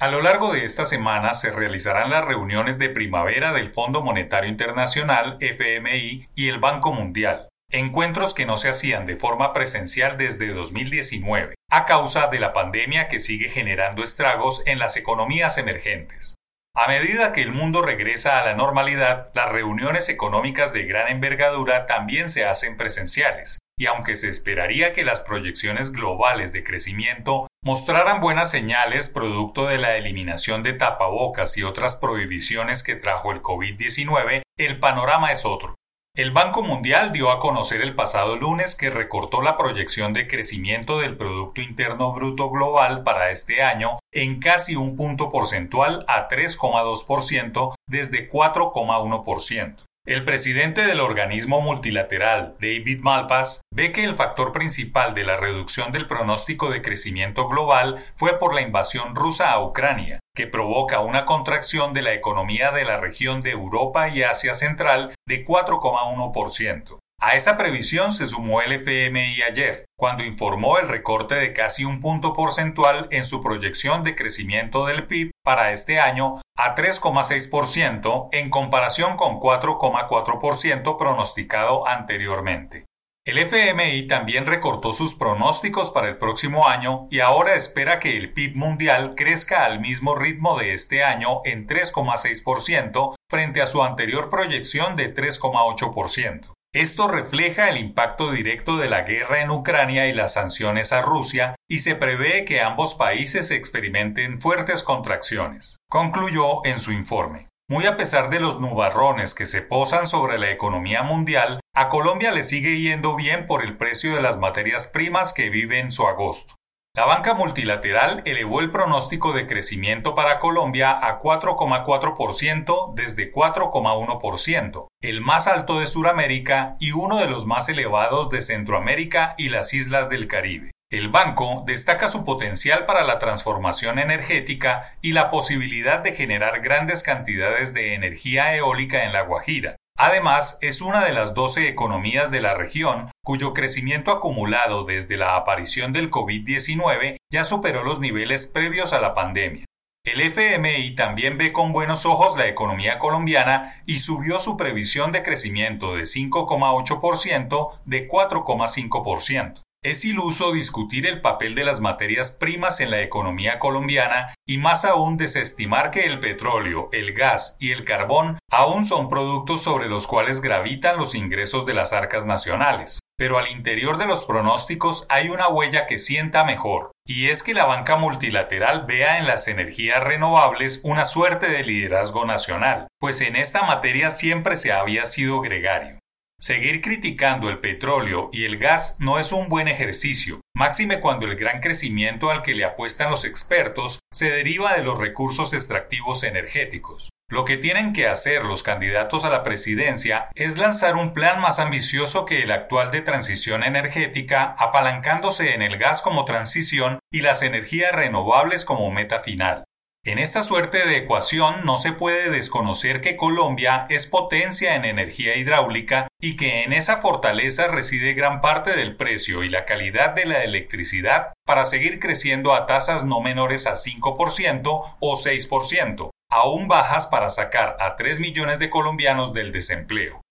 A lo largo de esta semana se realizarán las reuniones de primavera del Fondo Monetario Internacional, FMI, y el Banco Mundial, encuentros que no se hacían de forma presencial desde 2019, a causa de la pandemia que sigue generando estragos en las economías emergentes. A medida que el mundo regresa a la normalidad, las reuniones económicas de gran envergadura también se hacen presenciales, y aunque se esperaría que las proyecciones globales de crecimiento mostraran buenas señales producto de la eliminación de tapabocas y otras prohibiciones que trajo el COVID-19, el panorama es otro. El Banco Mundial dio a conocer el pasado lunes que recortó la proyección de crecimiento del Producto Interno Bruto Global para este año en casi un punto porcentual a 3,2% desde 4,1%. El presidente del organismo multilateral, David Malpass, ve que el factor principal de la reducción del pronóstico de crecimiento global fue por la invasión rusa a Ucrania, que provoca una contracción de la economía de la región de Europa y Asia Central de 4,1%. A esa previsión se sumó el FMI ayer, cuando informó el recorte de casi un punto porcentual en su proyección de crecimiento del PIB para este año a 3,6% en comparación con 4,4% pronosticado anteriormente. El FMI también recortó sus pronósticos para el próximo año y ahora espera que el PIB mundial crezca al mismo ritmo de este año en 3,6% frente a su anterior proyección de 3,8%. Esto refleja el impacto directo de la guerra en Ucrania y las sanciones a Rusia, y se prevé que ambos países experimenten fuertes contracciones, concluyó en su informe. Muy a pesar de los nubarrones que se posan sobre la economía mundial, a Colombia le sigue yendo bien por el precio de las materias primas que vive en su agosto. La banca multilateral elevó el pronóstico de crecimiento para Colombia a 4,4% desde 4,1%, el más alto de Sudamérica y uno de los más elevados de Centroamérica y las islas del Caribe. El banco destaca su potencial para la transformación energética y la posibilidad de generar grandes cantidades de energía eólica en La Guajira, Además, es una de las 12 economías de la región cuyo crecimiento acumulado desde la aparición del COVID-19 ya superó los niveles previos a la pandemia. El FMI también ve con buenos ojos la economía colombiana y subió su previsión de crecimiento de 5,8% de 4,5%. Es iluso discutir el papel de las materias primas en la economía colombiana y más aún desestimar que el petróleo, el gas y el carbón aún son productos sobre los cuales gravitan los ingresos de las arcas nacionales. Pero al interior de los pronósticos hay una huella que sienta mejor, y es que la banca multilateral vea en las energías renovables una suerte de liderazgo nacional, pues en esta materia siempre se había sido gregario. Seguir criticando el petróleo y el gas no es un buen ejercicio, máxime cuando el gran crecimiento al que le apuestan los expertos se deriva de los recursos extractivos energéticos. Lo que tienen que hacer los candidatos a la presidencia es lanzar un plan más ambicioso que el actual de transición energética, apalancándose en el gas como transición y las energías renovables como meta final. En esta suerte de ecuación no se puede desconocer que Colombia es potencia en energía hidráulica y que en esa fortaleza reside gran parte del precio y la calidad de la electricidad para seguir creciendo a tasas no menores a 5% o 6%, aún bajas para sacar a 3 millones de colombianos del desempleo.